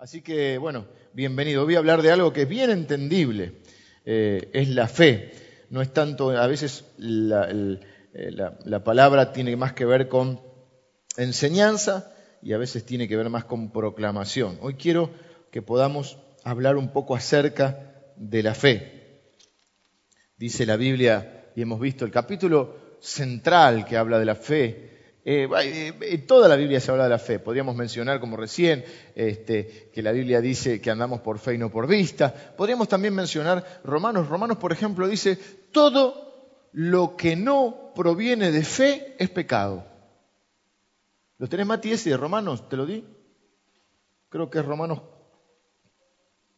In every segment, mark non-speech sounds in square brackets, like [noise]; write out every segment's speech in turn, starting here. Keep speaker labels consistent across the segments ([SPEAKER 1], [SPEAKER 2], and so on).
[SPEAKER 1] Así que, bueno, bienvenido. Voy a hablar de algo que es bien entendible, eh, es la fe. No es tanto, a veces eh, la, palabra tiene más que ver con enseñanza y a veces tiene que ver más con proclamación. Hoy quiero que podamos hablar un poco acerca de la fe. Dice la Biblia, y hemos visto el capítulo central que habla de la fe, eh, en eh, toda la Biblia se habla de la fe. Podríamos mencionar, como recién, este, que la Biblia dice que andamos por fe y no por vista. Podríamos también mencionar Romanos. Romanos, por ejemplo, dice, todo lo que no proviene de fe es pecado. ¿Lo tenés, Mati, ese de Romanos? ¿Te lo di? Creo que es Romanos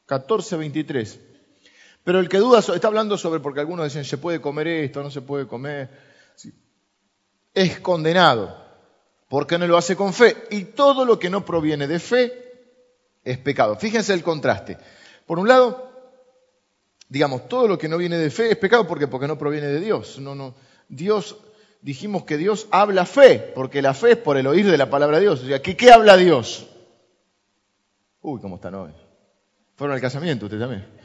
[SPEAKER 1] 14, 23. Pero el que duda, está hablando sobre, porque algunos dicen, se puede comer esto, no se puede comer es condenado, porque no lo hace con fe. Y todo lo que no proviene de fe es pecado. Fíjense el contraste. Por un lado, digamos, todo lo que no viene de fe es pecado porque, porque no proviene de Dios. No, no. Dios, dijimos que Dios habla fe, porque la fe es por el oír de la palabra de Dios. O sea, ¿qué, qué habla Dios? Uy, ¿cómo está hoy? Fueron al casamiento, usted también.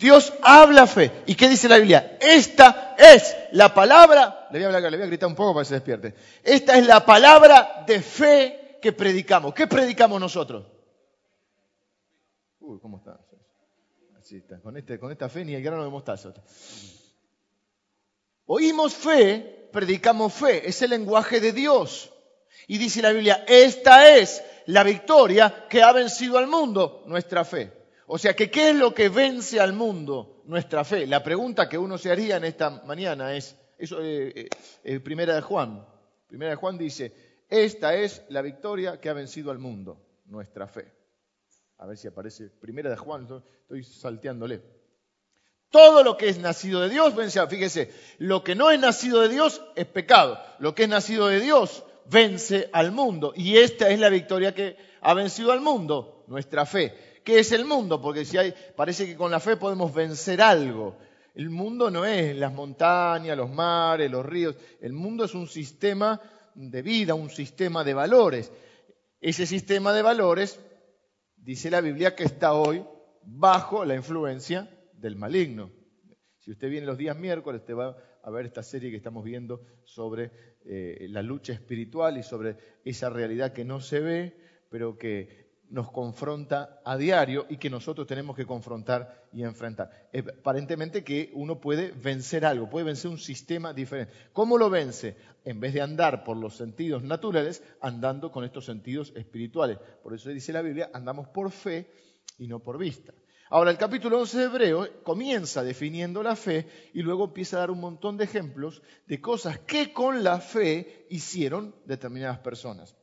[SPEAKER 1] Dios habla fe. ¿Y qué dice la Biblia? Esta es la palabra, le voy a, hablar, le voy a gritar un poco para que se despierte. Esta es la palabra de fe que predicamos. ¿Qué predicamos nosotros? Uy, ¿cómo está? Así está. Con, este, con esta fe ni el grano de mostaza. Oímos fe, predicamos fe. Es el lenguaje de Dios. Y dice la Biblia, esta es la victoria que ha vencido al mundo, nuestra fe. O sea que, ¿qué es lo que vence al mundo? Nuestra fe. La pregunta que uno se haría en esta mañana es, eso eh, eh, eh, primera de Juan. Primera de Juan dice, esta es la victoria que ha vencido al mundo, nuestra fe. A ver si aparece primera de Juan, estoy salteándole. Todo lo que es nacido de Dios vence. Fíjese, lo que no es nacido de Dios es pecado. Lo que es nacido de Dios vence al mundo. Y esta es la victoria que ha vencido al mundo, nuestra fe. ¿Qué es el mundo? Porque si hay, parece que con la fe podemos vencer algo. El mundo no es las montañas, los mares, los ríos. El mundo es un sistema de vida, un sistema de valores. Ese sistema de valores, dice la Biblia, que está hoy bajo la influencia del maligno. Si usted viene los días miércoles, usted va a ver esta serie que estamos viendo sobre eh, la lucha espiritual y sobre esa realidad que no se ve, pero que nos confronta a diario y que nosotros tenemos que confrontar y enfrentar. Aparentemente que uno puede vencer algo, puede vencer un sistema diferente. ¿Cómo lo vence? En vez de andar por los sentidos naturales, andando con estos sentidos espirituales. Por eso dice la Biblia, andamos por fe y no por vista. Ahora, el capítulo 11 de Hebreo comienza definiendo la fe y luego empieza a dar un montón de ejemplos de cosas que con la fe hicieron determinadas personas.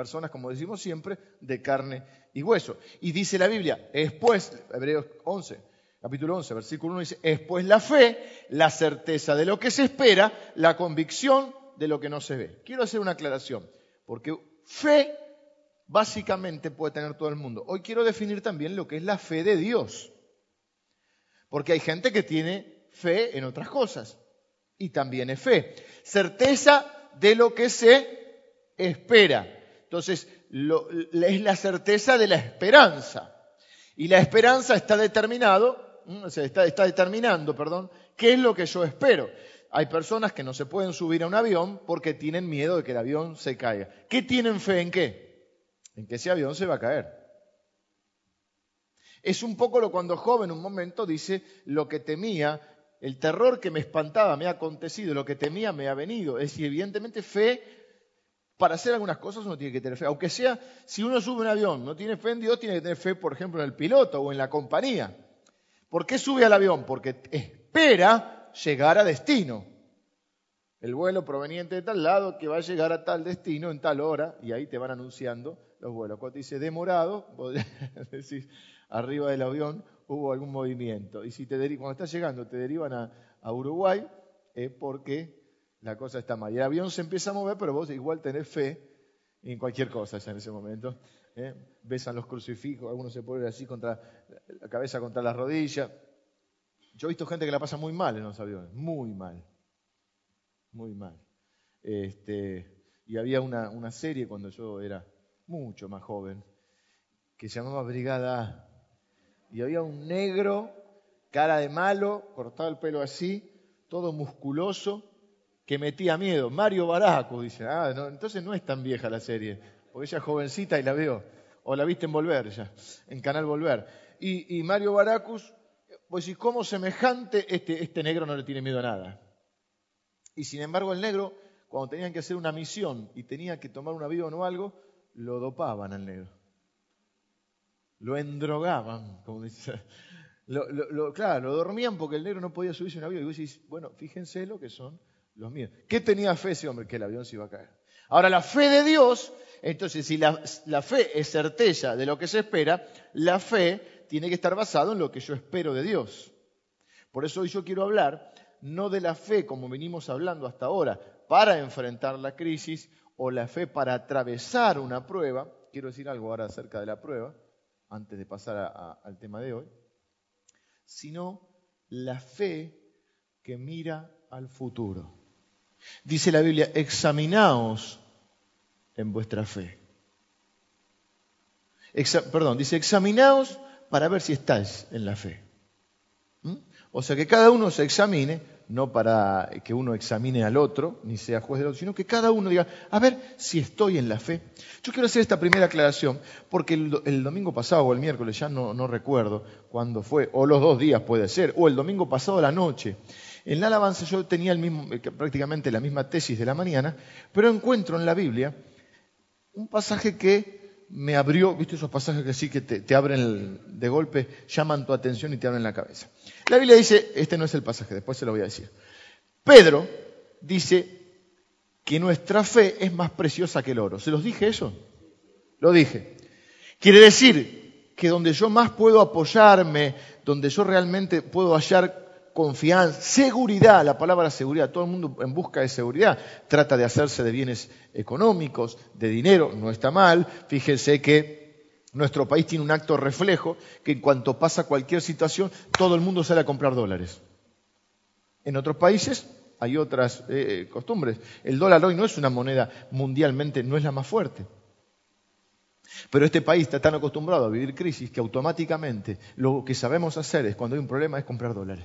[SPEAKER 1] Personas, como decimos siempre, de carne y hueso. Y dice la Biblia, es pues, Hebreos 11, capítulo 11, versículo 1 dice, es pues la fe, la certeza de lo que se espera, la convicción de lo que no se ve. Quiero hacer una aclaración, porque fe básicamente puede tener todo el mundo. Hoy quiero definir también lo que es la fe de Dios, porque hay gente que tiene fe en otras cosas y también es fe. Certeza de lo que se espera. Entonces, es la certeza de la esperanza. Y la esperanza está determinado, está, está determinando, perdón, qué es lo que yo espero. Hay personas que no se pueden subir a un avión porque tienen miedo de que el avión se caiga. ¿Qué tienen fe en qué? En que ese avión se va a caer. Es un poco lo cuando joven un momento dice lo que temía, el terror que me espantaba me ha acontecido, lo que temía me ha venido. Es decir, evidentemente fe para hacer algunas cosas uno tiene que tener fe. Aunque sea, si uno sube un avión, no tiene fe en Dios, tiene que tener fe, por ejemplo, en el piloto o en la compañía. ¿Por qué sube al avión? Porque espera llegar a destino. El vuelo proveniente de tal lado que va a llegar a tal destino en tal hora, y ahí te van anunciando los vuelos. Cuando dice demorado, [laughs] arriba del avión hubo algún movimiento. Y si te cuando estás llegando te derivan a Uruguay, es porque la cosa está mal. Y el avión se empieza a mover, pero vos igual tenés fe en cualquier cosa ya en ese momento. ¿eh? Besan los crucifijos, algunos se ponen así contra la cabeza contra las rodillas. Yo he visto gente que la pasa muy mal en los aviones, muy mal, muy mal. Este, y había una, una serie cuando yo era mucho más joven, que se llamaba Brigada A. Y había un negro, cara de malo, cortado el pelo así, todo musculoso, que metía miedo. Mario Baraco, dice. Ah, entonces no es tan vieja la serie, porque ella es jovencita y la veo. O la viste en Volver ya, en Canal Volver. Y, Mario Baracus, pues y cómo semejante, este, este negro no le tiene miedo a nada. Y sin embargo el negro, cuando tenían que hacer una misión y tenía que tomar un avión o algo, lo dopaban al negro lo endrogaban, como dice. Lo, claro, lo dormían porque el negro no podía subirse un avión. Y vos decís, bueno, fíjense lo que son los. ¿Qué tenía fe ese hombre? Que el avión se iba a caer. Ahora, la fe de Dios, entonces, si la, la fe es certeza de lo que se espera, la fe tiene que estar basada en lo que yo espero de Dios. Por eso hoy yo quiero hablar no de la fe como venimos hablando hasta ahora, para enfrentar la crisis o la fe para atravesar una prueba. Quiero decir algo ahora acerca de la prueba antes de pasar al tema de hoy, sino la fe que mira al futuro. Dice la Biblia, examinaos en vuestra fe. perdón, dice, examinaos para ver si estáis en la fe. ¿Mm? O sea, que cada uno se examine no para que uno examine al otro, ni sea juez del otro, sino que cada uno diga, a ver si estoy en la fe. Yo quiero hacer esta primera aclaración, porque el, domingo pasado o el miércoles, ya no, no recuerdo cuándo fue, o los dos días puede ser, o el domingo pasado a la noche, en la alabanza yo tenía el mismo, eh, prácticamente la misma tesis de la mañana, pero encuentro en la Biblia un pasaje que me abrió, viste esos pasajes que sí que te, abren de golpe, llaman tu atención y te abren la cabeza. La Biblia dice, este no es el pasaje, después se lo voy a decir. Pedro dice que nuestra fe es más preciosa que el oro. ¿Se los dije eso? Lo dije. Quiere decir que donde yo más puedo apoyarme, donde yo realmente puedo hallar confianza, seguridad, la palabra seguridad, todo el mundo en busca de seguridad, trata de hacerse de bienes económicos, de dinero, no está mal, fíjense que nuestro país tiene un acto reflejo que en cuanto pasa cualquier situación, todo el mundo sale a comprar dólares. En otros países hay otras eh, costumbres. El dólar hoy no es una moneda mundialmente, no es la más fuerte. Pero este país está tan acostumbrado a vivir crisis que automáticamente lo que sabemos hacer es cuando hay un problema es comprar dólares.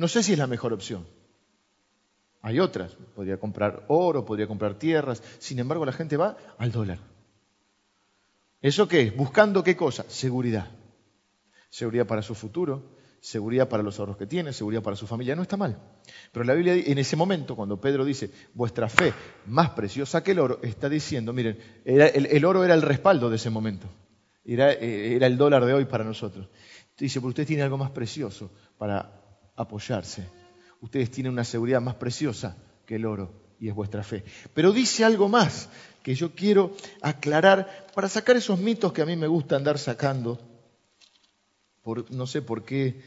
[SPEAKER 1] No sé si es la mejor opción. Hay otras. Podría comprar oro, podría comprar tierras. Sin embargo, la gente va al dólar. ¿Eso qué es? Buscando qué cosa? Seguridad. Seguridad para su futuro, seguridad para los ahorros que tiene, seguridad para su familia. No está mal. Pero la Biblia, en ese momento, cuando Pedro dice, vuestra fe más preciosa que el oro, está diciendo, miren, el, oro era el respaldo de ese momento. Era, eh, era el dólar de hoy para nosotros. Dice, pero usted tiene algo más precioso para apoyarse. Ustedes tienen una seguridad más preciosa que el oro y es vuestra fe. Pero dice algo más que yo quiero aclarar para sacar esos mitos que a mí me gusta andar sacando. Por, no sé por qué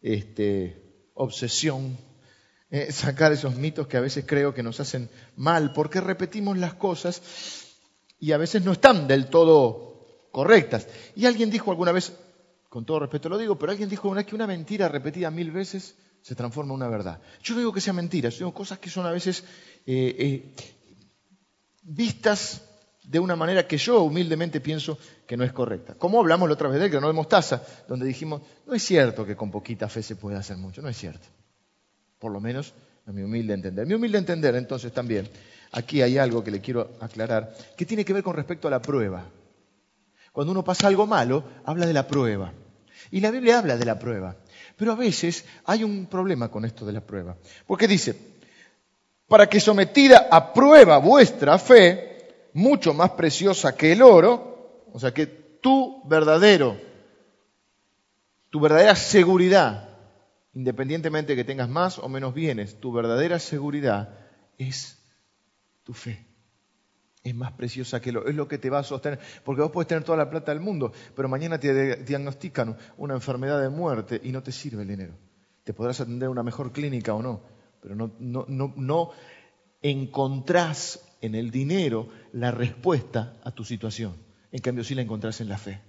[SPEAKER 1] este, obsesión, eh, sacar esos mitos que a veces creo que nos hacen mal, porque repetimos las cosas y a veces no están del todo correctas. Y alguien dijo alguna vez, con todo respeto lo digo, pero alguien dijo una vez que una mentira repetida mil veces se transforma en una verdad. Yo no digo que sea mentira, yo digo cosas que son a veces eh, eh, vistas de una manera que yo humildemente pienso que no es correcta. Como hablamos la otra vez del grano de mostaza, donde dijimos, no es cierto que con poquita fe se puede hacer mucho, no es cierto. Por lo menos a mi humilde entender. Mi humilde entender, entonces también, aquí hay algo que le quiero aclarar, que tiene que ver con respecto a la prueba. Cuando uno pasa algo malo, habla de la prueba. Y la Biblia habla de la prueba. Pero a veces hay un problema con esto de la prueba. Porque dice, para que sometida a prueba vuestra fe, mucho más preciosa que el oro, o sea que tu verdadero, tu verdadera seguridad, independientemente de que tengas más o menos bienes, tu verdadera seguridad es tu fe es más preciosa que lo, es lo que te va a sostener. Porque vos puedes tener toda la plata del mundo, pero mañana te diagnostican una enfermedad de muerte y no te sirve el dinero. Te podrás atender a una mejor clínica o no, pero no, no, no, no encontrás en el dinero la respuesta a tu situación. En cambio, sí la encontrás en la fe.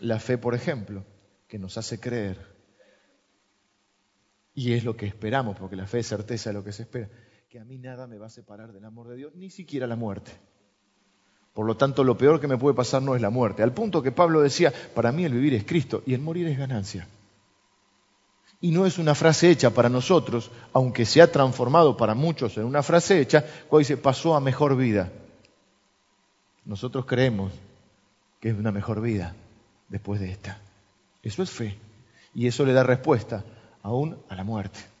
[SPEAKER 1] La fe, por ejemplo, que nos hace creer, y es lo que esperamos, porque la fe es certeza de lo que se espera que a mí nada me va a separar del amor de Dios, ni siquiera la muerte. Por lo tanto, lo peor que me puede pasar no es la muerte. Al punto que Pablo decía, para mí el vivir es Cristo y el morir es ganancia. Y no es una frase hecha para nosotros, aunque se ha transformado para muchos en una frase hecha, cuando dice pasó a mejor vida. Nosotros creemos que es una mejor vida después de esta. Eso es fe. Y eso le da respuesta aún a la muerte.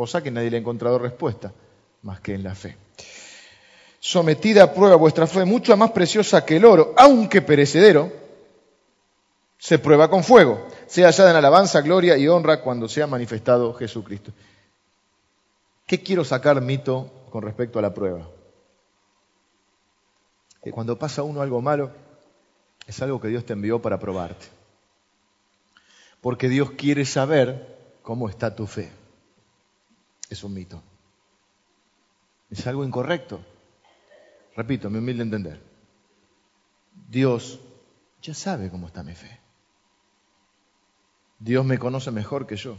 [SPEAKER 1] Cosa que nadie le ha encontrado respuesta más que en la fe. Sometida a prueba vuestra fe, mucho más preciosa que el oro, aunque perecedero, se prueba con fuego, sea hallada en alabanza, gloria y honra cuando sea manifestado Jesucristo. ¿Qué quiero sacar mito con respecto a la prueba? Que cuando pasa uno algo malo, es algo que Dios te envió para probarte. Porque Dios quiere saber cómo está tu fe. Es un mito. Es algo incorrecto. Repito, mi humilde entender. Dios ya sabe cómo está mi fe. Dios me conoce mejor que yo.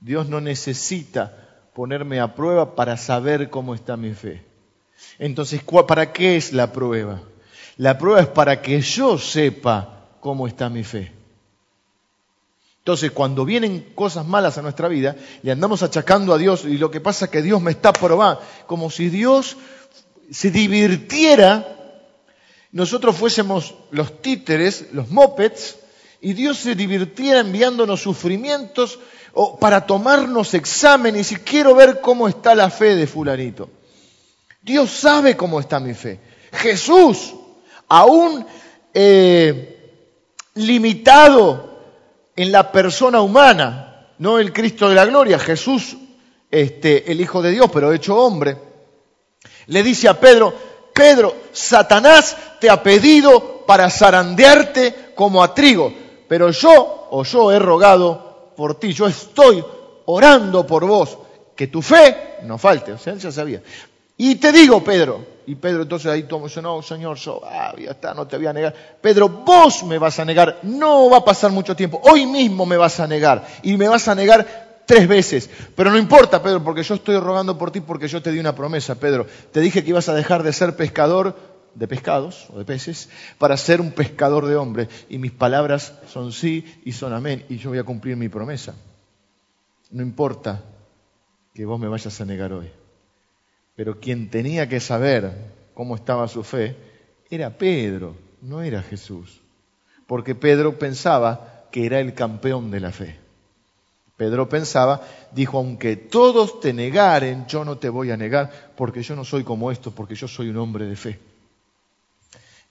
[SPEAKER 1] Dios no necesita ponerme a prueba para saber cómo está mi fe. Entonces, ¿para qué es la prueba? La prueba es para que yo sepa cómo está mi fe. Entonces, cuando vienen cosas malas a nuestra vida, le andamos achacando a Dios y lo que pasa es que Dios me está probando, como si Dios se divirtiera, nosotros fuésemos los títeres, los mopeds, y Dios se divirtiera enviándonos sufrimientos o para tomarnos exámenes y quiero ver cómo está la fe de fulanito. Dios sabe cómo está mi fe. Jesús, aún eh, limitado en la persona humana, no el Cristo de la gloria, Jesús, este, el Hijo de Dios, pero hecho hombre, le dice a Pedro, Pedro, Satanás te ha pedido para zarandearte como a trigo pero yo o yo he rogado por ti, yo estoy orando por vos, que tu fe no falte, o sea, ya sabía. Y te digo, Pedro, y Pedro entonces ahí toma, dice, no, Señor, yo, ah, ya está, no te voy a negar. Pedro, vos me vas a negar, no va a pasar mucho tiempo, hoy mismo me vas a negar, y me vas a negar tres veces. Pero no importa, Pedro, porque yo estoy rogando por ti, porque yo te di una promesa, Pedro. Te dije que ibas a dejar de ser pescador de pescados o de peces para ser un pescador de hombres. Y mis palabras son sí y son amén. Y yo voy a cumplir mi promesa. No importa que vos me vayas a negar hoy. Pero quien tenía que saber cómo estaba su fe era Pedro, no era Jesús. Porque Pedro pensaba que era el campeón de la fe. Pedro pensaba, dijo, aunque todos te negaren, yo no te voy a negar, porque yo no soy como esto, porque yo soy un hombre de fe.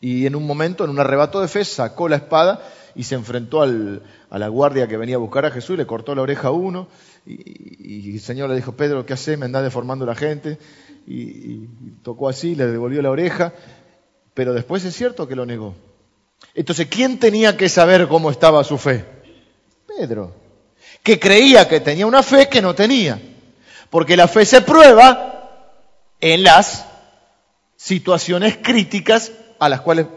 [SPEAKER 1] Y en un momento, en un arrebato de fe, sacó la espada y se enfrentó a la guardia que venía a buscar a Jesús, le cortó la oreja a uno, y, el Señor le dijo, Pedro, ¿qué haces? Me andás deformando la gente. Y, tocó así, le devolvió la oreja, pero después es cierto que lo negó. Entonces, ¿quién tenía que saber cómo estaba su fe? Pedro, que creía que tenía una fe que no tenía, porque la fe se prueba en las situaciones críticas a las cuales,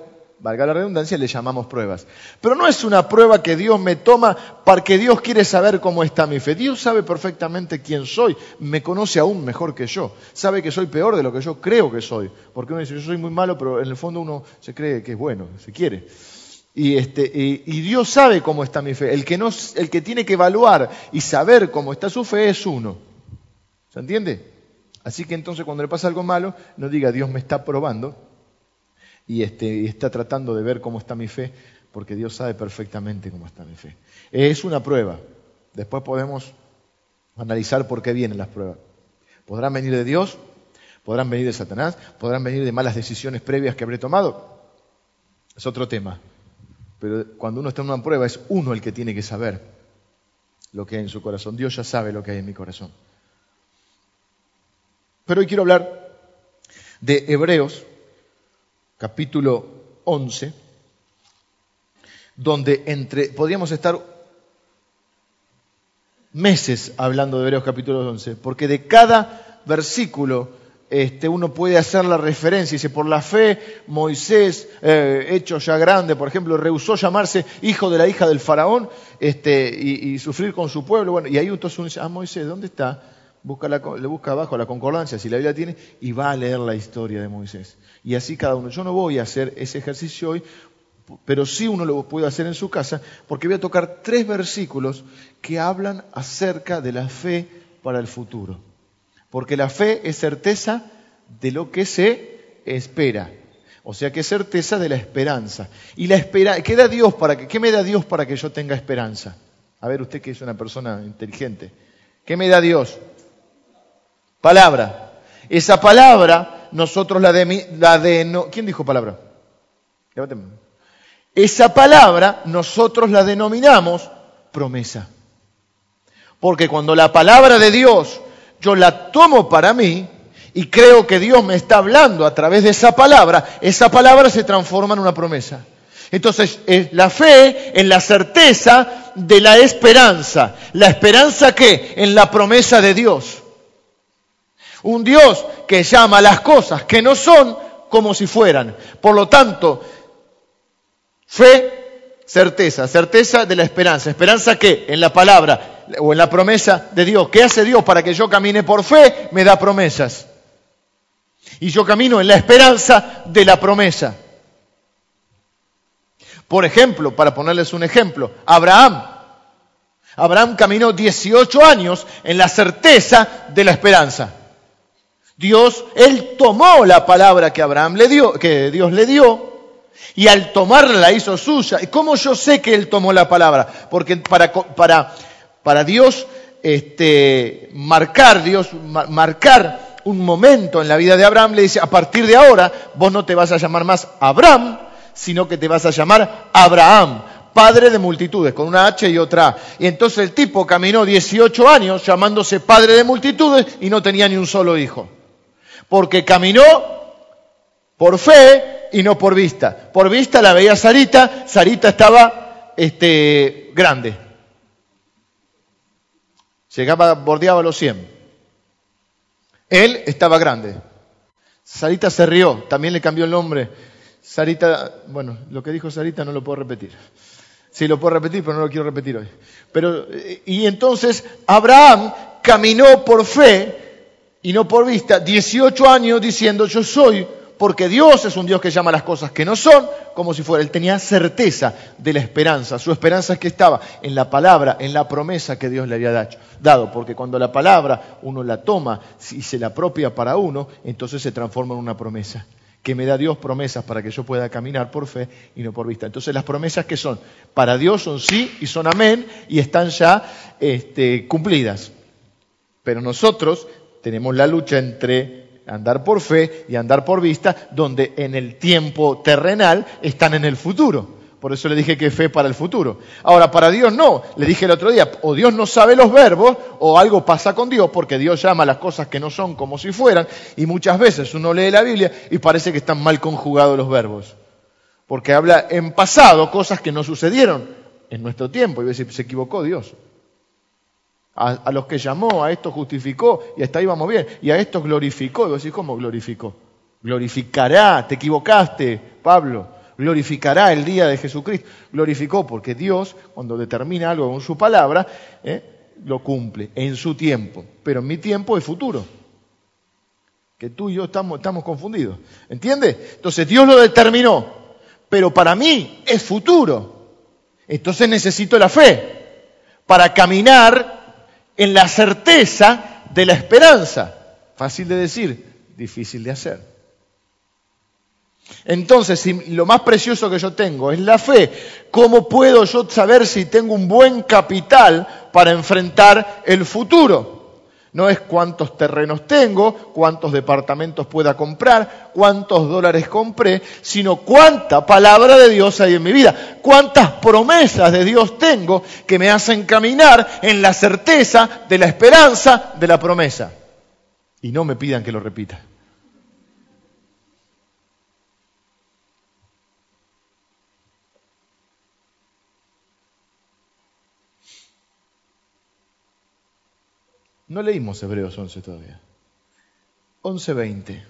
[SPEAKER 1] valga la redundancia, le llamamos pruebas. Pero no es una prueba que Dios me toma porque Dios quiere saber cómo está mi fe. Dios sabe perfectamente quién soy, me conoce aún mejor que yo, sabe que soy peor de lo que yo creo que soy. Porque uno dice, yo soy muy malo, pero en el fondo uno se cree que es bueno, se quiere. Y, este, y, Dios sabe cómo está mi fe. El que, no, el que tiene que evaluar y saber cómo está su fe es uno. ¿Se entiende? Así que entonces cuando le pasa algo malo, no diga Dios me está probando, y, este, está tratando de ver cómo está mi fe, porque Dios sabe perfectamente cómo está mi fe. Es una prueba. Después podemos analizar por qué vienen las pruebas. Podrán venir de Dios, podrán venir de Satanás, podrán venir de malas decisiones previas que habré tomado. Es otro tema. Pero cuando uno está en una prueba es uno el que tiene que saber lo que hay en su corazón. Dios ya sabe lo que hay en mi corazón. Pero hoy quiero hablar de Hebreos capítulo 11, donde entre, podríamos estar meses hablando de Hebreos capítulo 11, porque de cada versículo este, uno puede hacer la referencia. Dice, por la fe, Moisés, eh, hecho ya grande, por ejemplo, rehusó llamarse hijo de la hija del faraón este, y, sufrir con su pueblo. Bueno, y ahí entonces uno dice, ah, Moisés, ¿dónde está? Busca le busca abajo la concordancia, si la Biblia tiene, y va a leer la historia de Moisés. Y así cada uno. Yo no voy a hacer ese ejercicio hoy, pero sí uno lo puede hacer en su casa, porque voy a tocar tres versículos que hablan acerca de la fe para el futuro. Porque la fe es certeza de lo que se espera. O sea que es certeza de la esperanza. Y la espera, ¿qué da Dios para que, qué me da Dios para que yo tenga esperanza? A ver, usted que es una persona inteligente. ¿Qué me da Dios? Palabra. Esa palabra, nosotros la de, la de ¿quién dijo palabra? Esa palabra nosotros la denominamos promesa. Porque cuando la palabra de Dios yo la tomo para mí y creo que Dios me está hablando a través de esa palabra, esa palabra se transforma en una promesa. Entonces, es la fe en la certeza de la esperanza. ¿La esperanza qué? En la promesa de Dios. Un Dios que llama las cosas que no son como si fueran. Por lo tanto, fe, certeza, certeza de la esperanza. ¿Esperanza qué? En la palabra o en la promesa de Dios. ¿Qué hace Dios para que yo camine por fe? Me da promesas. Y yo camino en la esperanza de la promesa. Por ejemplo, para ponerles un ejemplo, Abraham. Abraham caminó 18 años en la certeza de la esperanza. Dios, él tomó la palabra que Abraham le dio, que Dios le dio, y al tomarla la hizo suya. ¿Y cómo yo sé que él tomó la palabra? Porque para, para, para Dios este, marcar, Dios marcar un momento en la vida de Abraham, le dice, a partir de ahora vos no te vas a llamar más Abraham, sino que te vas a llamar Abraham, padre de multitudes, con una H y otra A. Y entonces el tipo caminó 18 años llamándose padre de multitudes y no tenía ni un solo hijo porque caminó por fe y no por vista. Por vista la veía Sarita, Sarita estaba este, grande. Llegaba, bordeaba los 100. Él estaba grande. Sarita se rió, también le cambió el nombre. Sarita, bueno, lo que dijo Sarita no lo puedo repetir. Sí, lo puedo repetir, pero no lo quiero repetir hoy. Pero, y entonces Abraham caminó por fe y no por vista, 18 años diciendo yo soy, porque Dios es un Dios que llama las cosas que no son, como si fuera. Él tenía certeza de la esperanza. Su esperanza es que estaba en la palabra, en la promesa que Dios le había dado, porque cuando la palabra uno la toma y se la apropia para uno, entonces se transforma en una promesa que me da Dios promesas para que yo pueda caminar por fe y no por vista. Entonces las promesas que son para Dios son sí y son amén y están ya este, cumplidas. Pero nosotros tenemos la lucha entre andar por fe y andar por vista, donde en el tiempo terrenal están en el futuro. Por eso le dije que fe para el futuro. Ahora, para Dios no. Le dije el otro día, o Dios no sabe los verbos, o algo pasa con Dios, porque Dios llama las cosas que no son como si fueran, y muchas veces uno lee la Biblia y parece que están mal conjugados los verbos. Porque habla en pasado cosas que no sucedieron en nuestro tiempo, y decir, se equivocó Dios. A, los que llamó, a esto justificó y hasta ahí vamos bien. Y a esto glorificó. Y vos decís, ¿cómo glorificó? Glorificará, te equivocaste, Pablo. Glorificará el día de Jesucristo. Glorificó porque Dios, cuando determina algo con su palabra, ¿eh? lo cumple en su tiempo. Pero en mi tiempo es futuro. Que tú y yo estamos, estamos confundidos. ¿Entiendes? Entonces Dios lo determinó. Pero para mí es futuro. Entonces necesito la fe para caminar en la certeza de la esperanza. Fácil de decir, difícil de hacer. Entonces, si lo más precioso que yo tengo es la fe, ¿cómo puedo yo saber si tengo un buen capital para enfrentar el futuro? No es cuántos terrenos tengo, cuántos departamentos pueda comprar, cuántos dólares compré, sino cuánta palabra de Dios hay en mi vida, cuántas promesas de Dios tengo que me hacen caminar en la certeza de la esperanza de la promesa. Y no me pidan que lo repita. No leímos Hebreos 11 todavía. 11.20.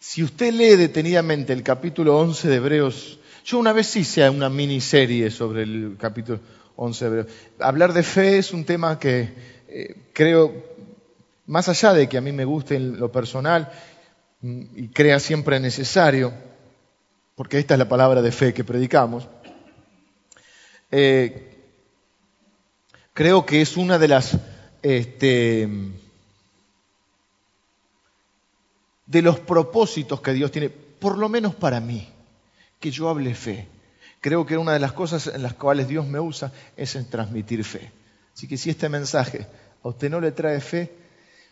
[SPEAKER 1] Si usted lee detenidamente el capítulo 11 de Hebreos, yo una vez hice una miniserie sobre el capítulo 11 Hebreos. Hablar de fe es un tema que eh, creo, más allá de que a mí me guste en lo personal mm, y crea siempre necesario, porque esta es la palabra de fe que predicamos, eh, creo que es una de las este, de los propósitos que Dios tiene, por lo menos para mí, que yo hable fe. Creo que una de las cosas en las cuales Dios me usa es en transmitir fe. Así que si este mensaje a usted no le trae fe,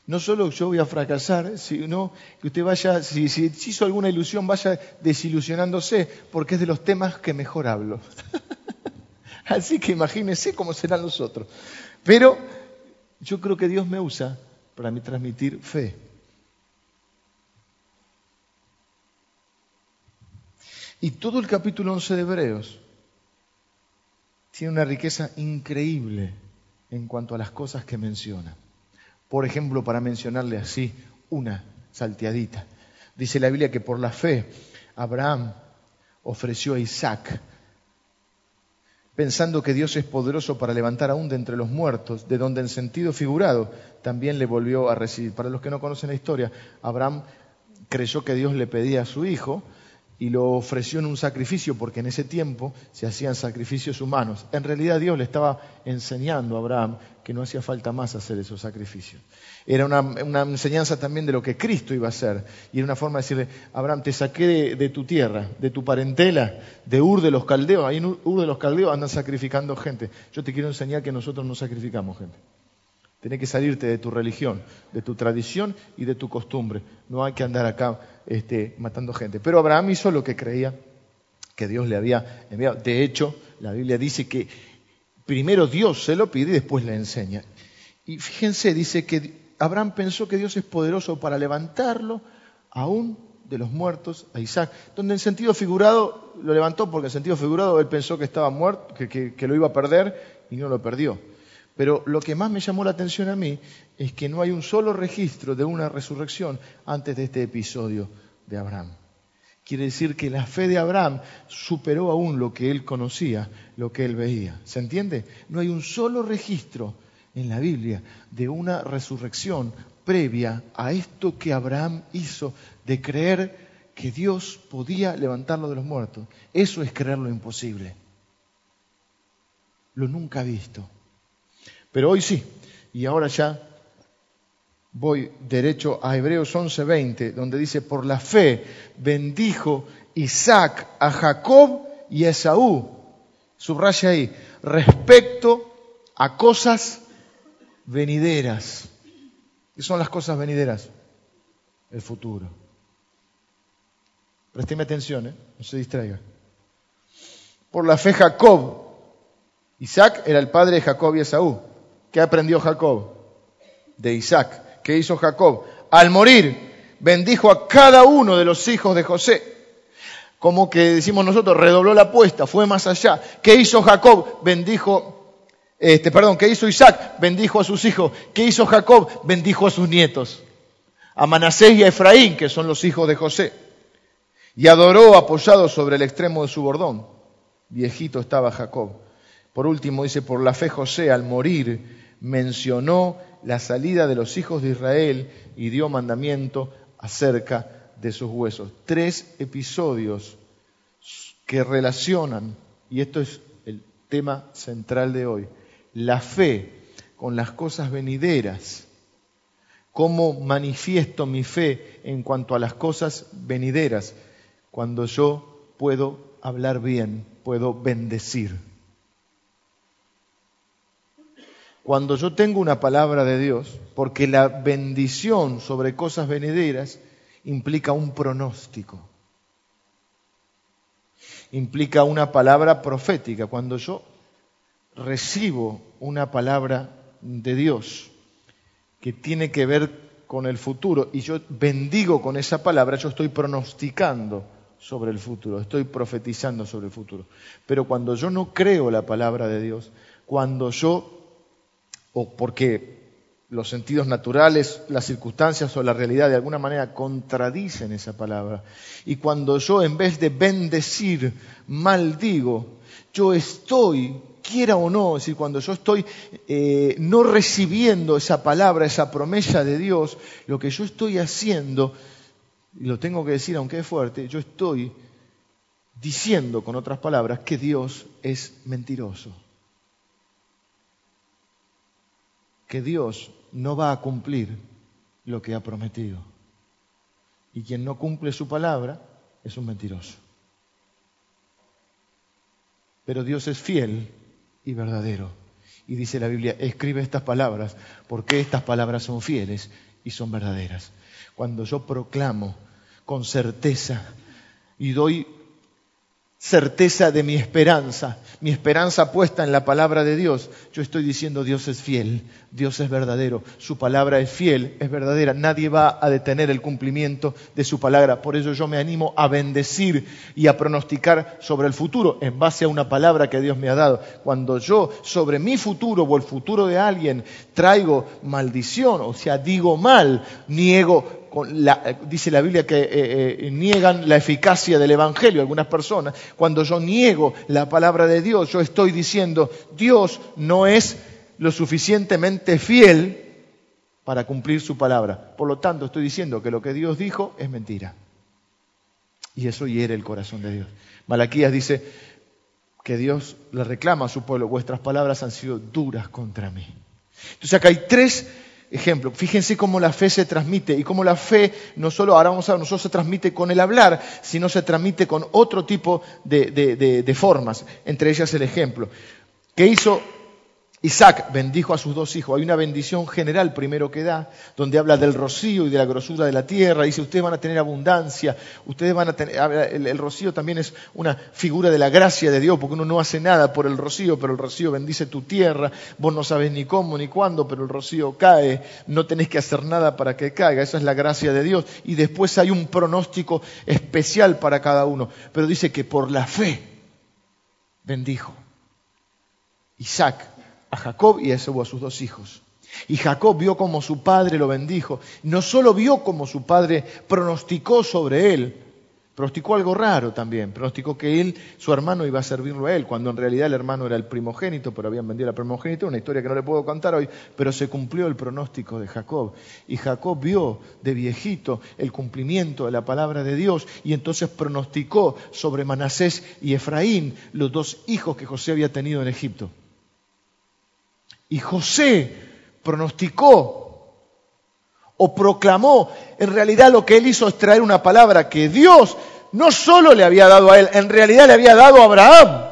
[SPEAKER 1] no solo yo voy a fracasar, sino que usted vaya, si, si, hizo alguna ilusión, vaya desilusionándose, porque es de los temas que mejor hablo. [laughs] Así que imagínese cómo serán los otros. Pero yo creo que Dios me usa para mí transmitir fe. Y todo el capítulo 11 de Hebreos tiene una riqueza increíble en cuanto a las cosas que menciona. Por ejemplo, para mencionarle así una salteadita. Dice la Biblia que por la fe Abraham ofreció a Isaac, pensando que Dios es poderoso para levantar aún de entre los muertos, de donde en sentido figurado también le volvió a recibir. Para los que no conocen la historia, Abraham creyó que Dios le pedía a su hijo, y lo ofreció en un sacrificio, porque en ese tiempo se hacían sacrificios humanos. En realidad Dios le estaba enseñando a Abraham que no hacía falta más hacer esos sacrificios. Era una, enseñanza también de lo que Cristo iba a hacer. Y era una forma de decirle, Abraham, te saqué de, tu tierra, de tu parentela, de Ur de los Caldeos. Ahí en Ur de los Caldeos andan sacrificando gente. Yo te quiero enseñar que nosotros no sacrificamos gente. Tienes que salirte de tu religión, de tu tradición y de tu costumbre. No hay que andar acá este, matando gente. Pero Abraham hizo lo que creía que Dios le había enviado. De hecho, la Biblia dice que primero Dios se lo pide y después le enseña. Y fíjense, dice que Abraham pensó que Dios es poderoso para levantarlo aún de los muertos a Isaac, donde en sentido figurado lo levantó porque en sentido figurado él pensó que estaba muerto, que lo iba a perder y no lo perdió. Pero lo que más me llamó la atención a mí es que no hay un solo registro de una resurrección antes de este episodio de Abraham. Quiere decir que la fe de Abraham superó aún lo que él conocía, lo que él veía. ¿Se entiende? No hay un solo registro en la Biblia de una resurrección previa a esto que Abraham hizo de creer que Dios podía levantarlo de los muertos. Eso es creer lo imposible. Lo nunca visto. Pero hoy sí. Y ahora ya voy derecho a Hebreos 11:20, donde dice, por la fe bendijo Isaac a Jacob y a Esaú. Subraya ahí, respecto a cosas venideras. ¿Qué son las cosas venideras? El futuro. Présteme atención, ¿eh? no se distraiga. Por la fe Jacob, Isaac era el padre de Jacob y Esaú. ¿Qué aprendió Jacob? De Isaac. ¿Qué hizo Jacob? Al morir, bendijo a cada uno de los hijos de José. Como que decimos nosotros, redobló la apuesta, fue más allá. ¿Qué hizo Jacob? Bendijo, este, perdón, ¿qué hizo Isaac? Bendijo a sus hijos. ¿Qué hizo Jacob? Bendijo a sus nietos. A Manasés y a Efraín, que son los hijos de José. Y adoró apoyado sobre el extremo de su bordón. Viejito estaba Jacob. Por último dice, por la fe José al morir mencionó la salida de los hijos de Israel y dio mandamiento acerca de sus huesos. Tres episodios que relacionan, y esto es el tema central de hoy, la fe con las cosas venideras. ¿Cómo manifiesto mi fe en cuanto a las cosas venideras? Cuando yo puedo hablar bien, puedo bendecir. Cuando yo tengo una palabra de Dios, porque la bendición sobre cosas venideras implica un pronóstico, implica una palabra profética. Cuando yo recibo una palabra de Dios que tiene que ver con el futuro y yo bendigo con esa palabra, yo estoy pronosticando sobre el futuro, estoy profetizando sobre el futuro. Pero cuando yo no creo la palabra de Dios, cuando yo o porque los sentidos naturales, las circunstancias o la realidad de alguna manera contradicen esa palabra. Y cuando yo en vez de bendecir, maldigo, yo estoy quiera o no, es decir, cuando yo estoy eh, no recibiendo esa palabra, esa promesa de Dios, lo que yo estoy haciendo, y lo tengo que decir aunque es fuerte, yo estoy diciendo con otras palabras que Dios es mentiroso. Que Dios no va a cumplir lo que ha prometido. Y quien no cumple su palabra es un mentiroso. Pero Dios es fiel y verdadero. Y dice la Biblia, escribe estas palabras, porque estas palabras son fieles y son verdaderas. Cuando yo proclamo con certeza y doy certeza de mi esperanza, mi esperanza puesta en la palabra de Dios, yo estoy diciendo Dios es fiel, Dios es verdadero, su palabra es fiel, es verdadera, nadie va a detener el cumplimiento de su palabra. Por eso yo me animo a bendecir y a pronosticar sobre el futuro en base a una palabra que Dios me ha dado. Cuando yo sobre mi futuro o el futuro de alguien traigo maldición, o sea, digo mal, niego dice la Biblia que eh, eh, niegan la eficacia del Evangelio algunas personas. Cuando yo niego la palabra de Dios, yo estoy diciendo, Dios no es lo suficientemente fiel para cumplir su palabra. Por lo tanto, estoy diciendo que lo que Dios dijo es mentira. Y eso hiere el corazón de Dios. Malaquías dice que Dios le reclama a su pueblo, vuestras palabras han sido duras contra mí. Entonces acá hay tres ejemplo. Fíjense cómo la fe se transmite y cómo la fe no solo, ahora vamos a ver, no solo se transmite con el hablar, sino se transmite con otro tipo de, de formas, entre ellas el ejemplo. ¿Qué hizo Isaac bendijo a sus dos hijos. Hay una bendición general primero que da, donde habla del rocío y de la grosura de la tierra. Dice, ustedes van a tener abundancia, ustedes van a tener... El, rocío también es una figura de la gracia de Dios, porque uno no hace nada por el rocío, pero el rocío bendice tu tierra. Vos no sabes ni cómo ni cuándo, pero el rocío cae. No tenés que hacer nada para que caiga. Esa es la gracia de Dios. Y después hay un pronóstico especial para cada uno. Pero dice que por la fe bendijo. Isaac a Jacob y a Esaú, a sus dos hijos. Y Jacob vio como su padre lo bendijo. No solo vio como su padre pronosticó sobre él, pronosticó algo raro también. Pronosticó que él, su hermano, iba a servirlo a él, cuando en realidad el hermano era el primogénito, pero habían vendido la primogénito. Una historia que no le puedo contar hoy, pero se cumplió el pronóstico de Jacob. Y Jacob vio de viejito el cumplimiento de la palabra de Dios y entonces pronosticó sobre Manasés y Efraín, los dos hijos que José había tenido en Egipto. Y José pronosticó o proclamó, en realidad lo que él hizo es traer una palabra que Dios no solo le había dado a él, en realidad le había dado a Abraham.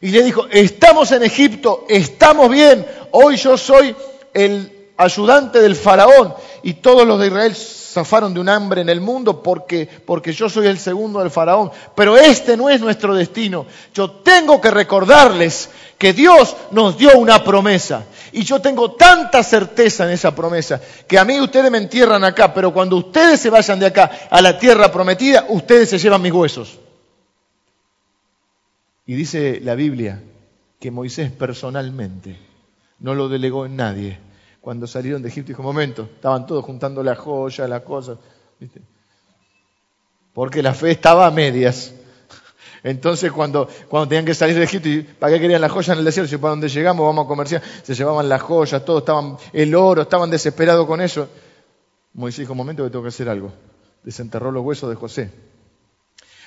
[SPEAKER 1] Y le dijo, estamos en Egipto, estamos bien, hoy yo soy el ayudante del faraón y todos los de Israel zafaron de un hambre en el mundo porque, porque yo soy el segundo del faraón. Pero este no es nuestro destino. Yo tengo que recordarles que Dios nos dio una promesa. Y yo tengo tanta certeza en esa promesa que a mí ustedes me entierran acá, pero cuando ustedes se vayan de acá a la tierra prometida, ustedes se llevan mis huesos. Y dice la Biblia que Moisés personalmente no lo delegó en nadie, cuando salieron de Egipto, dijo, momento, estaban todos juntando las joyas, las cosas, porque la fe estaba a medias. [laughs] Entonces cuando, cuando tenían que salir de Egipto, ¿y ¿para qué querían las joyas en el desierto? Si para donde llegamos vamos a comerciar, se llevaban las joyas, todos estaban, el oro, estaban desesperados con eso. Moisés dijo, momento que tengo que hacer algo. Desenterró los huesos de José.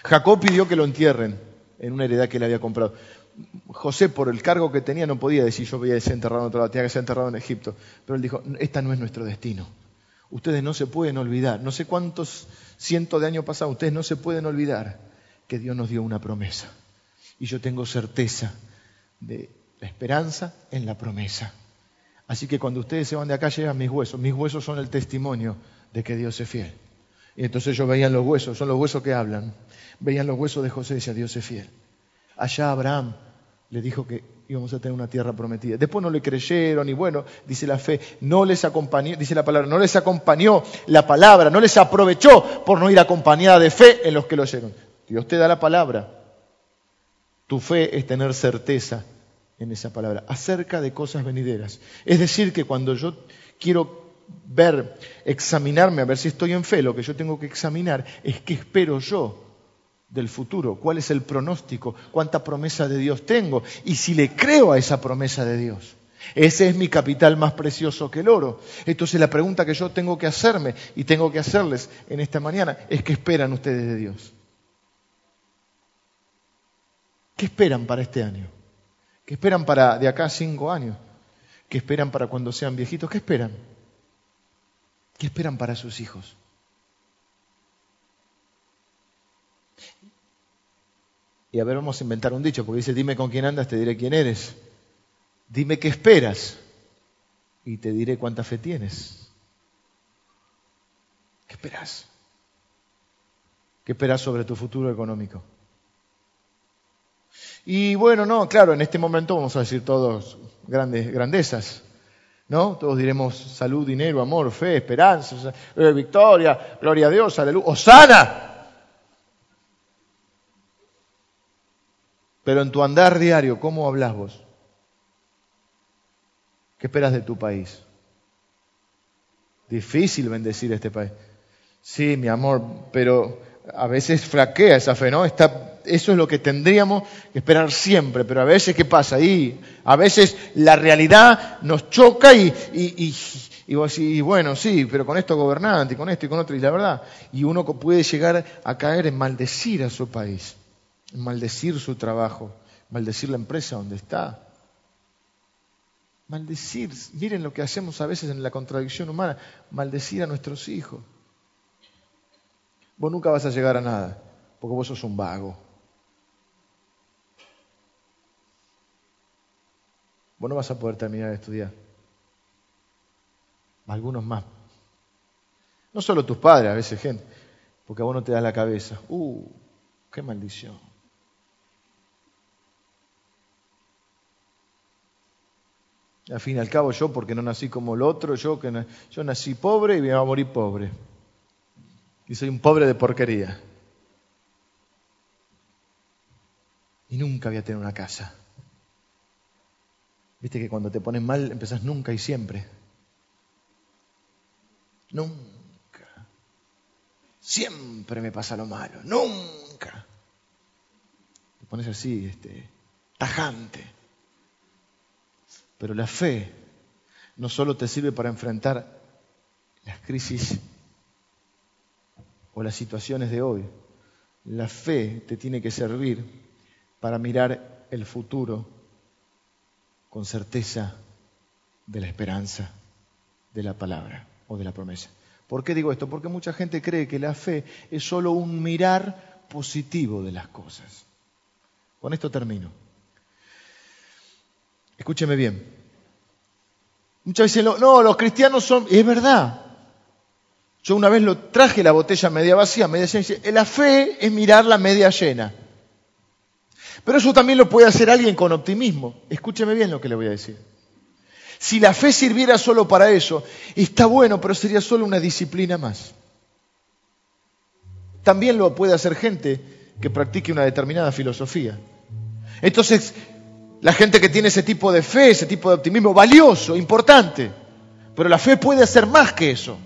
[SPEAKER 1] Jacob pidió que lo entierren en una heredad que le había comprado. José, por el cargo que tenía, no podía decir yo voy a ser enterrado en otro lado, tenía que ser enterrado en Egipto. Pero él dijo, esta no es nuestro destino. Ustedes no se pueden olvidar. No sé cuántos cientos de años pasaron, ustedes no se pueden olvidar que Dios nos dio una promesa. Y yo tengo certeza de la esperanza en la promesa. Así que cuando ustedes se van de acá llegan mis huesos. Mis huesos son el testimonio de que Dios es fiel. Y entonces ellos veían los huesos, son los huesos que hablan. Veían los huesos de José y decían, Dios es fiel. Allá Abraham le dijo que íbamos a tener una tierra prometida. Después no le creyeron y bueno, dice la fe, no les acompañó, dice la palabra, no les acompañó la palabra, no les aprovechó por no ir acompañada de fe en los que lo oyeron. Dios te da la palabra. Tu fe es tener certeza en esa palabra, acerca de cosas venideras. Es decir, que cuando yo quiero ver, examinarme, a ver si estoy en fe, lo que yo tengo que examinar es qué espero yo del futuro, cuál es el pronóstico, cuánta promesa de Dios tengo y si le creo a esa promesa de Dios. Ese es mi capital más precioso que el oro. Entonces la pregunta que yo tengo que hacerme y tengo que hacerles en esta mañana es ¿qué esperan ustedes de Dios? ¿Qué esperan para este año? ¿Qué esperan para de acá a cinco años? ¿Qué esperan para cuando sean viejitos? ¿Qué esperan? ¿Qué esperan para sus hijos? Y a ver, vamos a inventar un dicho, porque dice, dime con quién andas, te diré quién eres. Dime qué esperas y te diré cuánta fe tienes. ¿Qué esperas? ¿Qué esperas sobre tu futuro económico? Y bueno, no, claro, en este momento vamos a decir todos grandes grandezas. ¿No? Todos diremos salud, dinero, amor, fe, esperanza, eh, victoria, gloria a Dios, aleluya, ¡Osana! Pero en tu andar diario, ¿cómo hablas vos? ¿Qué esperas de tu país? Difícil bendecir este país. Sí, mi amor, pero a veces flaquea esa fe, ¿no? Eso es lo que tendríamos que esperar siempre, pero a veces, ¿qué pasa? ahí? a veces la realidad nos choca y, y, y, bueno, sí, pero con esto gobernante, y con esto y con otro, y la verdad, y uno puede llegar a caer en maldecir a su país, maldecir su trabajo, maldecir la empresa donde está. Maldecir, miren lo que hacemos a veces en la contradicción humana, maldecir a nuestros hijos. Vos nunca vas a llegar a nada, porque vos sos un vago. Vos no vas a poder terminar de estudiar. Algunos más. No solo tus padres, a veces gente, porque a vos no te da la cabeza. ¡Uh! ¡Qué maldición! Al fin y al cabo yo, porque no nací como el otro, yo que yo nací pobre y me voy a morir pobre. Y soy un pobre de porquería. Y nunca voy a tener una casa. Viste que cuando te pones mal empezás nunca y siempre. Nunca. Siempre me pasa lo malo. Nunca. Te pones así, este, tajante. Pero la fe no solo te sirve para enfrentar las crisis o las situaciones de hoy. La fe te tiene que servir para mirar el futuro con certeza de la esperanza de la palabra o de la promesa. ¿Por qué digo esto? Porque mucha gente cree que la fe es solo un mirar positivo de las cosas. Con esto termino. Escúcheme bien. Muchas veces, no, los cristianos son, es verdad. Yo una vez lo traje la botella media vacía, media llena, y la fe es mirar la media llena. Pero eso también lo puede hacer alguien con optimismo. Escúcheme bien lo que le voy a decir. Si la fe sirviera solo para eso, está bueno, pero sería solo una disciplina más. También lo puede hacer gente que practique una determinada filosofía. Entonces, la gente que tiene ese tipo de fe, ese tipo de optimismo, valioso, importante. Pero la fe puede hacer más que eso.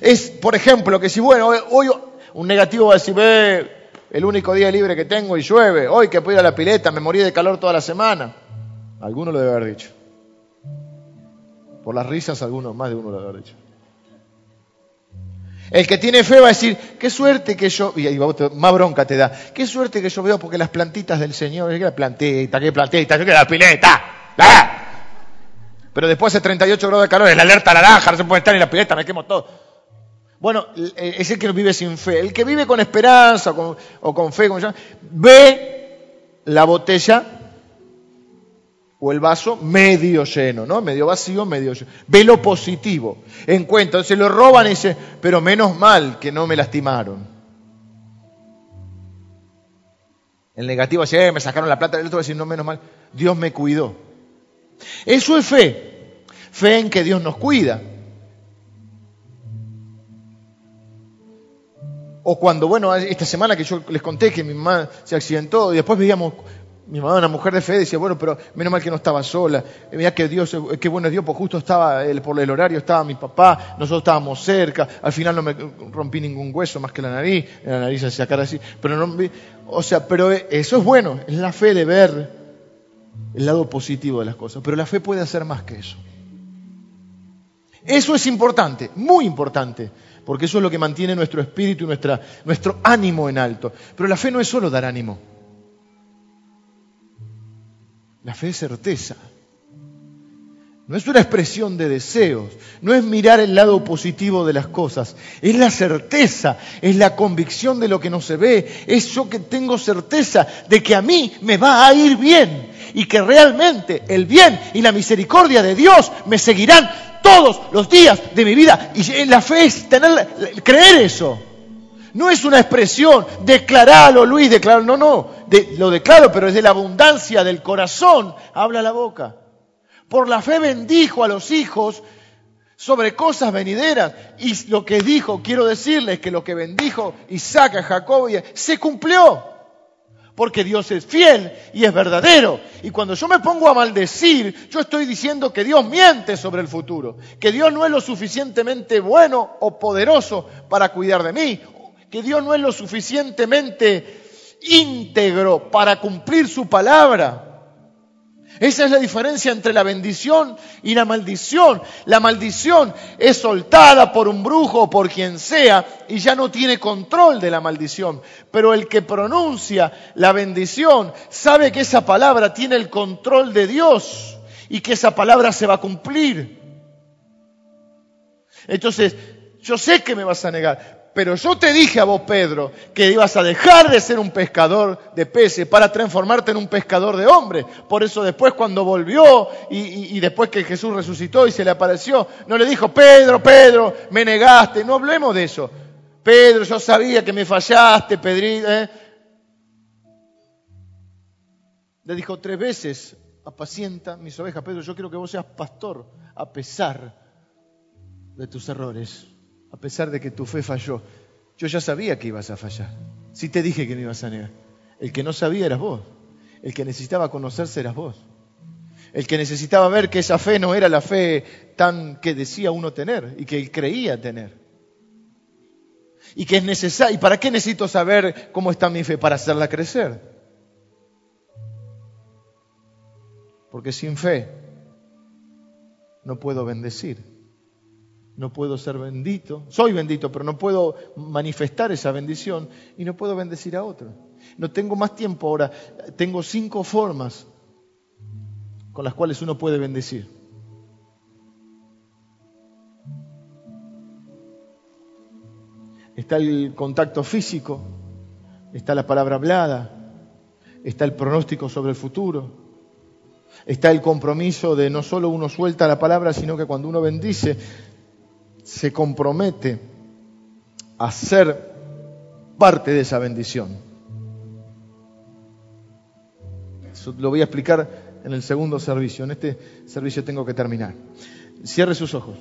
[SPEAKER 1] Es, por ejemplo, que si, bueno, hoy un negativo va a decir, ve, el único día libre que tengo y llueve, hoy que puedo ir a la pileta, me morí de calor toda la semana. Alguno lo debe haber dicho. Por las risas, algunos, más de uno lo debe haber dicho. El que tiene fe va a decir, qué suerte que yo, y más bronca te da, qué suerte que yo veo porque las plantitas del Señor, qué la plantita, qué plantita, qué la pileta, ¡Ah! Pero después de 38 grados de calor, es la alerta naranja, no se puede estar en la pileta, me quemo todo. Bueno, es el que vive sin fe. El que vive con esperanza o con, fe, como ve la botella o el vaso medio lleno, ¿no? Medio vacío, medio lleno. Ve lo positivo. Encuentra, se lo roban y dice, pero menos mal que no me lastimaron. El negativo dice, eh, me sacaron la plata, el otro va decir, no, menos mal, Dios me cuidó. Eso es fe. Fe en que Dios nos cuida. O cuando, bueno, esta semana que yo les conté que mi mamá se accidentó y después veíamos Mi mamá, una mujer de fe, decía, bueno, pero menos mal que no estaba sola. Mira que Dios, qué bueno es Dios, pues justo estaba, por el horario estaba mi papá, nosotros estábamos cerca, al final no me rompí ningún hueso más que la nariz, la nariz se hacía cara así, pero no, o sea, pero eso es bueno, es la fe de ver el lado positivo de las cosas, pero la fe puede hacer más que eso. Eso es importante, muy importante, porque eso es lo que mantiene nuestro espíritu y nuestra, nuestro ánimo en alto. Pero la fe no es solo dar ánimo. La fe es certeza. No es una expresión de deseos, no es mirar el lado positivo de las cosas, es la certeza, es la convicción de lo que no se ve, es yo que tengo certeza de que a mí me va a ir bien y que realmente el bien y la misericordia de Dios me seguirán todos los días de mi vida. Y la fe es tener, creer eso. No es una expresión, declaralo Luis, declaralo, no, no, lo declaro, pero es de la abundancia del corazón, habla la boca. Por la fe bendijo a los hijos sobre cosas venideras. Y lo que dijo, quiero decirles que lo que bendijo Isaac a Jacob se cumplió porque Dios es fiel y es verdadero. Y cuando yo me pongo a maldecir, yo estoy diciendo que Dios miente sobre el futuro, que Dios no es lo suficientemente bueno o poderoso para cuidar de mí, que Dios no es lo suficientemente íntegro para cumplir su palabra. Esa es la diferencia entre la bendición y la maldición. La maldición es soltada por un brujo o por quien sea y ya no tiene control de la maldición. Pero el que pronuncia la bendición sabe que esa palabra tiene el control de Dios y que esa palabra se va a cumplir. Entonces, yo sé que me vas a negar, pero yo te dije a vos, Pedro, que ibas a dejar de ser un pescador de peces para transformarte en un pescador de hombres. Por eso después cuando volvió y, después que Jesús resucitó y se le apareció, no le dijo, Pedro, Pedro, me negaste. No hablemos de eso. Pedro, yo sabía que me fallaste, Pedrito. ¿eh? Le dijo tres veces, apacienta mis ovejas. Pedro, yo quiero que vos seas pastor a pesar de tus errores a pesar de que tu fe falló. Yo ya sabía que ibas a fallar. Sí te dije que me ibas a negar. El que no sabía eras vos. El que necesitaba conocerse eras vos. El que necesitaba ver que esa fe no era la fe tan que decía uno tener y que él creía tener. Y que es necesario. ¿Y para qué necesito saber cómo está mi fe? Para hacerla crecer. Porque sin fe no puedo bendecir no puedo ser bendito, soy bendito, pero no puedo manifestar esa bendición y no puedo bendecir a otro. No tengo más tiempo ahora, tengo cinco formas con las cuales uno puede bendecir. Está el contacto físico, está la palabra hablada, está el pronóstico sobre el futuro, está el compromiso de no solo uno suelta la palabra, sino que cuando uno bendice, se compromete a ser parte de esa bendición. Eso lo voy a explicar en el segundo servicio. En este servicio tengo que terminar. Cierre sus ojos.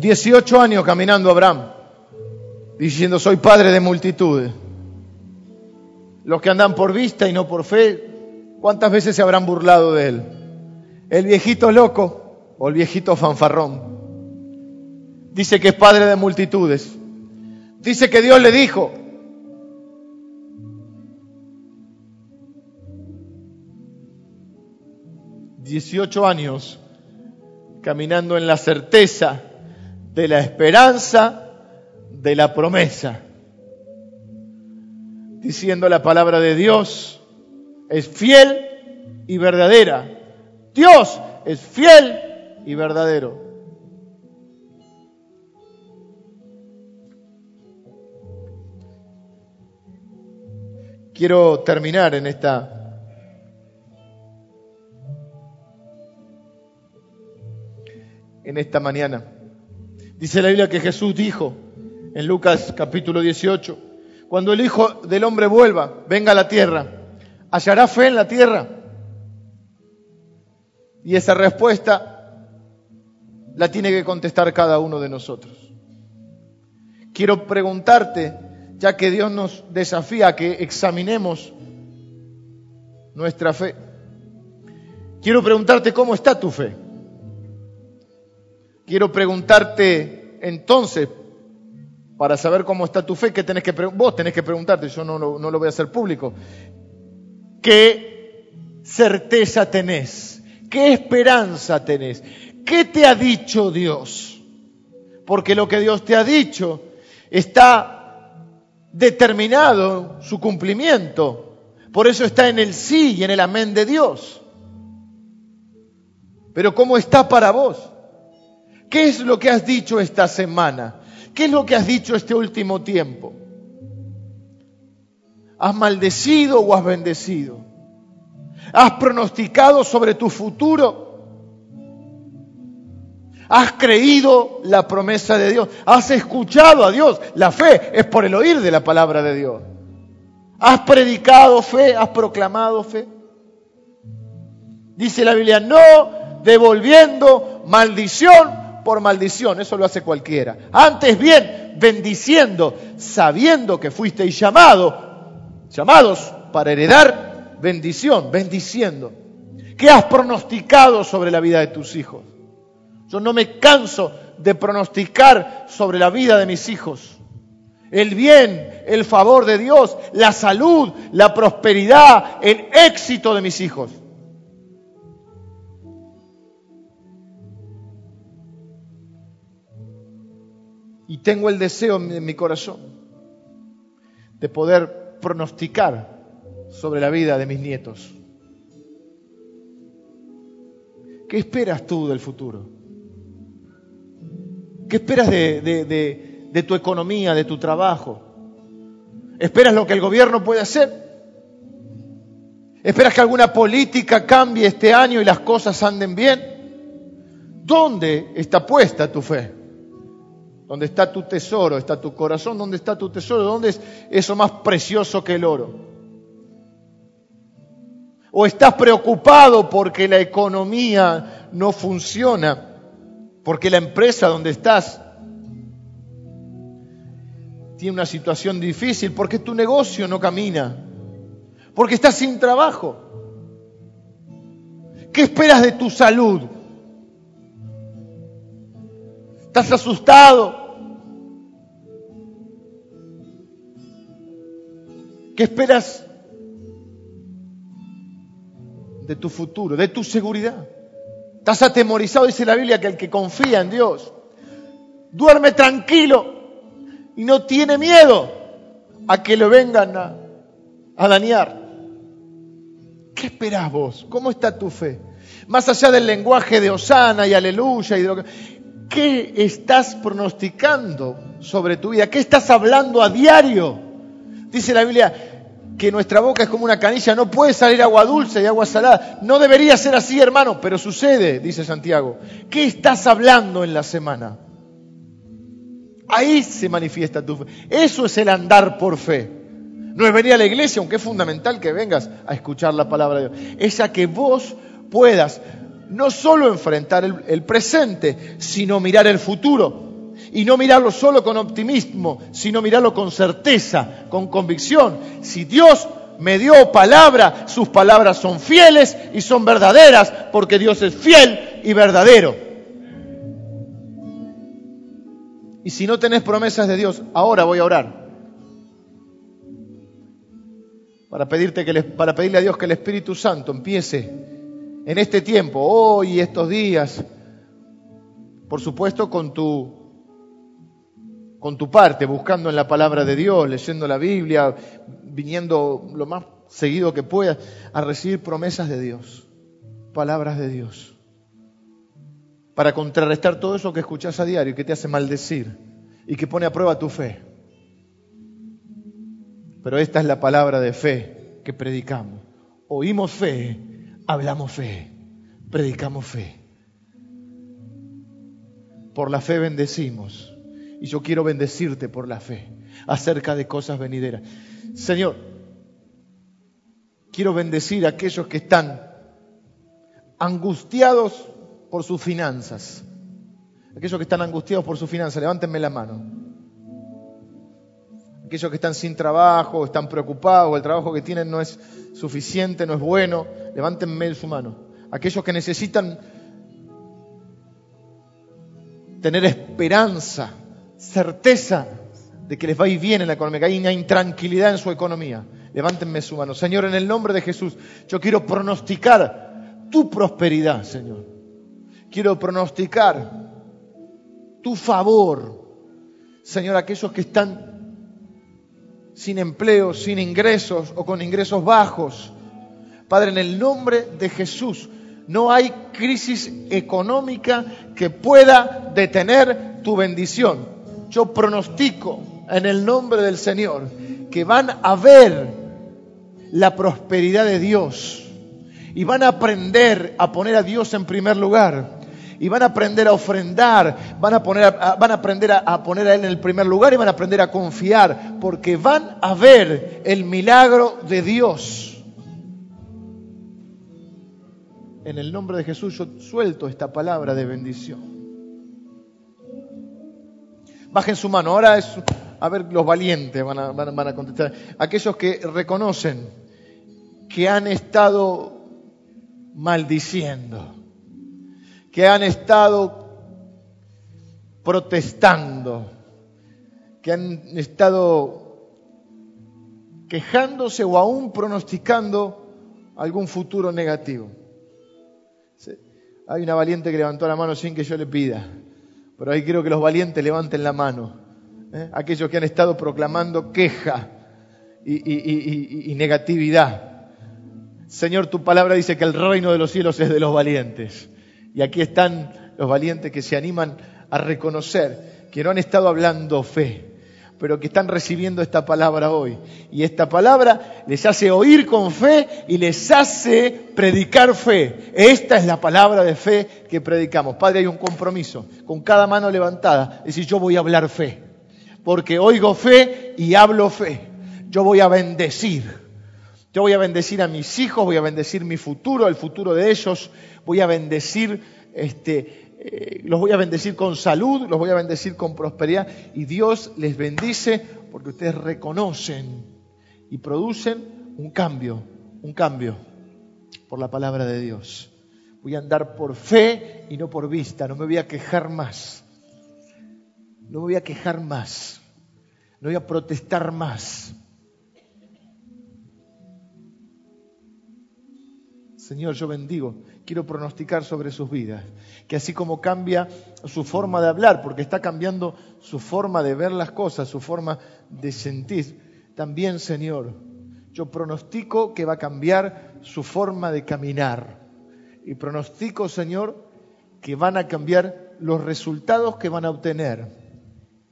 [SPEAKER 1] Dieciocho años caminando Abraham, diciendo soy padre de multitudes los que andan por vista y no por fe, ¿cuántas veces se habrán burlado de él? El viejito loco o el viejito fanfarrón. Dice que es padre de multitudes. Dice que Dios le dijo, Dieciocho años caminando en la certeza de la esperanza de la promesa diciendo la palabra de Dios es fiel y verdadera. Dios es fiel y verdadero. Quiero terminar en esta en esta mañana. Dice la Biblia que Jesús dijo en Lucas capítulo 18, cuando el Hijo del Hombre vuelva, venga a la tierra, ¿hallará fe en la tierra? Y esa respuesta la tiene que contestar cada uno de nosotros. quiero preguntarte, ya que Dios nos desafía a que examinemos nuestra fe, quiero preguntarte cómo está tu fe. Quiero preguntarte entonces, para saber cómo está tu fe, ¿qué tenés que vos tenés que preguntarte, yo no, no lo voy a hacer público. ¿Qué certeza tenés? ¿Qué esperanza tenés? ¿Qué te ha dicho Dios? Porque lo que Dios te ha dicho está determinado su cumplimiento. Por eso está en el sí y en el amén de Dios. Pero ¿cómo está para vos? ¿Qué es lo que has dicho esta semana? ¿Qué es lo que has dicho este último tiempo? ¿Has maldecido o has bendecido? ¿Has pronosticado sobre tu futuro? ¿Has creído la promesa de Dios? ¿Has escuchado a Dios? La fe es por el oír de la palabra de Dios. ¿Has predicado fe? ¿Has proclamado fe? Dice la Biblia, no devolviendo maldición por maldición, eso lo hace cualquiera. Antes bien, bendiciendo, sabiendo que fuisteis llamado, llamados para heredar bendición, bendiciendo. ¿Qué has pronosticado sobre la vida de tus hijos? Yo no me canso de pronosticar sobre la vida de mis hijos. El bien, el favor de Dios, la salud, la prosperidad, el éxito de mis hijos. Y tengo el deseo en mi corazón de poder pronosticar sobre la vida de mis nietos. ¿Qué esperas tú del futuro? ¿Qué esperas de, tu economía, de tu trabajo? ¿Esperas lo que el gobierno puede hacer? ¿Esperas que alguna política cambie este año y las cosas anden bien? ¿Dónde está puesta tu fe? ¿Dónde está tu tesoro? ¿Está tu corazón? ¿Dónde está tu tesoro? ¿Dónde es eso más precioso que el oro? ¿O estás preocupado porque la economía no funciona? Porque la empresa donde estás tiene una situación difícil, porque tu negocio no camina, porque estás sin trabajo. ¿Qué esperas de tu salud? ¿Estás asustado? ¿Qué esperas de tu futuro, de tu seguridad? ¿Estás atemorizado? Dice la Biblia que el que confía en Dios duerme tranquilo y no tiene miedo a que lo vengan a, dañar. ¿Qué esperás vos? ¿Cómo está tu fe? Más allá del lenguaje de Osana y Aleluya y de lo que ¿Qué estás pronosticando sobre tu vida? ¿Qué estás hablando a diario? Dice la Biblia que nuestra boca es como una canilla, no puede salir agua dulce y agua salada. No debería ser así, hermano, pero sucede, dice Santiago. ¿Qué estás hablando en la semana? Ahí se manifiesta tu fe. Eso es el andar por fe. No es venir a la iglesia, aunque es fundamental que vengas a escuchar la palabra de Dios. Es a que vos puedas no solo enfrentar el, presente, sino mirar el futuro. Y no mirarlo solo con optimismo, sino mirarlo con certeza, con convicción. Si Dios me dio palabra, sus palabras son fieles y son verdaderas, porque Dios es fiel y verdadero. Y si no tenés promesas de Dios, ahora voy a orar. Para, pedirte que para pedirle a Dios que el Espíritu Santo empiece en este tiempo, hoy estos días, por supuesto con tu, con tu parte, buscando en la palabra de Dios, leyendo la Biblia, viniendo lo más seguido que puedas a recibir promesas de Dios, palabras de Dios, para contrarrestar todo eso que escuchas a diario y que te hace maldecir y que pone a prueba tu fe. Pero esta es la palabra de fe que predicamos. Oímos fe hablamos fe, predicamos fe. Por la fe bendecimos. Y yo quiero bendecirte por la fe acerca de cosas venideras. Señor, quiero bendecir a aquellos que están angustiados por sus finanzas. Aquellos que están angustiados por sus finanzas, levántenme la mano. Aquellos que están sin trabajo, están preocupados, el trabajo que tienen no es suficiente, no es bueno, levántenme su mano. Aquellos que necesitan tener esperanza, certeza de que les va a ir bien en la economía, que hay una intranquilidad en su economía. Levántenme su mano. Señor, en el nombre de Jesús, yo quiero pronosticar tu prosperidad, Señor. Quiero pronosticar tu favor. Señor, aquellos que están sin empleo, sin ingresos o con ingresos bajos. Padre, en el nombre de Jesús, no hay crisis económica que pueda detener tu bendición. Yo pronostico en el nombre del Señor que van a ver la prosperidad de Dios y van a aprender a poner a Dios en primer lugar y van a aprender a ofrendar, van a, poner van a aprender a, poner a Él en el primer lugar y van a aprender a confiar, porque van a ver el milagro de Dios. En el nombre de Jesús yo suelto esta palabra de bendición. Bajen su mano, ahora es, a ver, los valientes van a, van a contestar. Aquellos que reconocen que han estado maldiciendo que han estado protestando, que han estado quejándose o aún pronosticando algún futuro negativo. Hay una valiente que levantó la mano sin que yo le pida, pero ahí quiero que los valientes levanten la mano. ¿eh? Aquellos que han estado proclamando queja y negatividad. Señor, tu palabra dice que el reino de los cielos es de los valientes. Y aquí están los valientes que se animan a reconocer que no han estado hablando fe, pero que están recibiendo esta palabra hoy. Y esta palabra les hace oír con fe y les hace predicar fe. Esta es la palabra de fe que predicamos. Padre, hay un compromiso con cada mano levantada. Es decir, yo voy a hablar fe, porque oigo fe y hablo fe. Yo voy a bendecir. Yo voy a bendecir a mis hijos, voy a bendecir mi futuro, el futuro de ellos, voy a bendecir, este, eh, los voy a bendecir con salud, los voy a bendecir con prosperidad y Dios les bendice porque ustedes reconocen y producen un cambio, un cambio por la palabra de Dios. Voy a andar por fe y no por vista, no me voy a quejar más, no me voy a quejar más, no voy a protestar más Señor, yo bendigo, quiero pronosticar sobre sus vidas, que así como cambia su forma de hablar, porque está cambiando su forma de ver las cosas, su forma de sentir, también, Señor, yo pronostico que va a cambiar su forma de caminar. Y pronostico, Señor, que van a cambiar los resultados que van a obtener.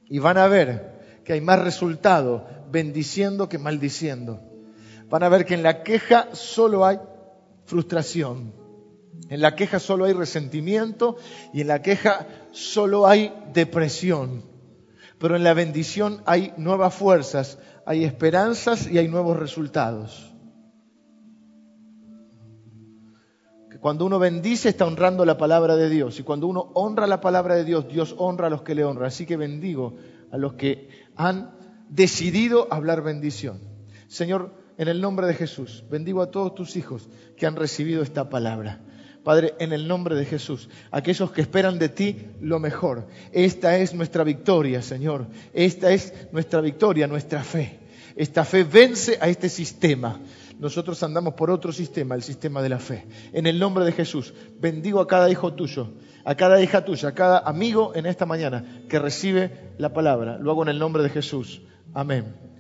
[SPEAKER 1] Y van a ver que hay más resultados bendiciendo que maldiciendo. Van a ver que en la queja solo hay frustración. En la queja solo hay resentimiento y en la queja solo hay depresión. Pero en la bendición hay nuevas fuerzas, hay esperanzas y hay nuevos resultados. Cuando uno bendice está honrando la palabra de Dios y cuando uno honra la palabra de Dios, Dios honra a los que le honran. Así que bendigo a los que han decidido hablar bendición. Señor, en el nombre de Jesús. Bendigo a todos tus hijos que han recibido esta palabra. Padre, en el nombre de Jesús, aquellos que esperan de ti lo mejor. Esta es nuestra victoria, Señor. Esta es nuestra victoria, nuestra fe. Esta fe vence a este sistema. Nosotros andamos por otro sistema, el sistema de la fe. En el nombre de Jesús, bendigo a cada hijo tuyo, a cada hija tuya, a cada amigo en esta mañana que recibe la palabra. Lo hago en el nombre de Jesús. Amén.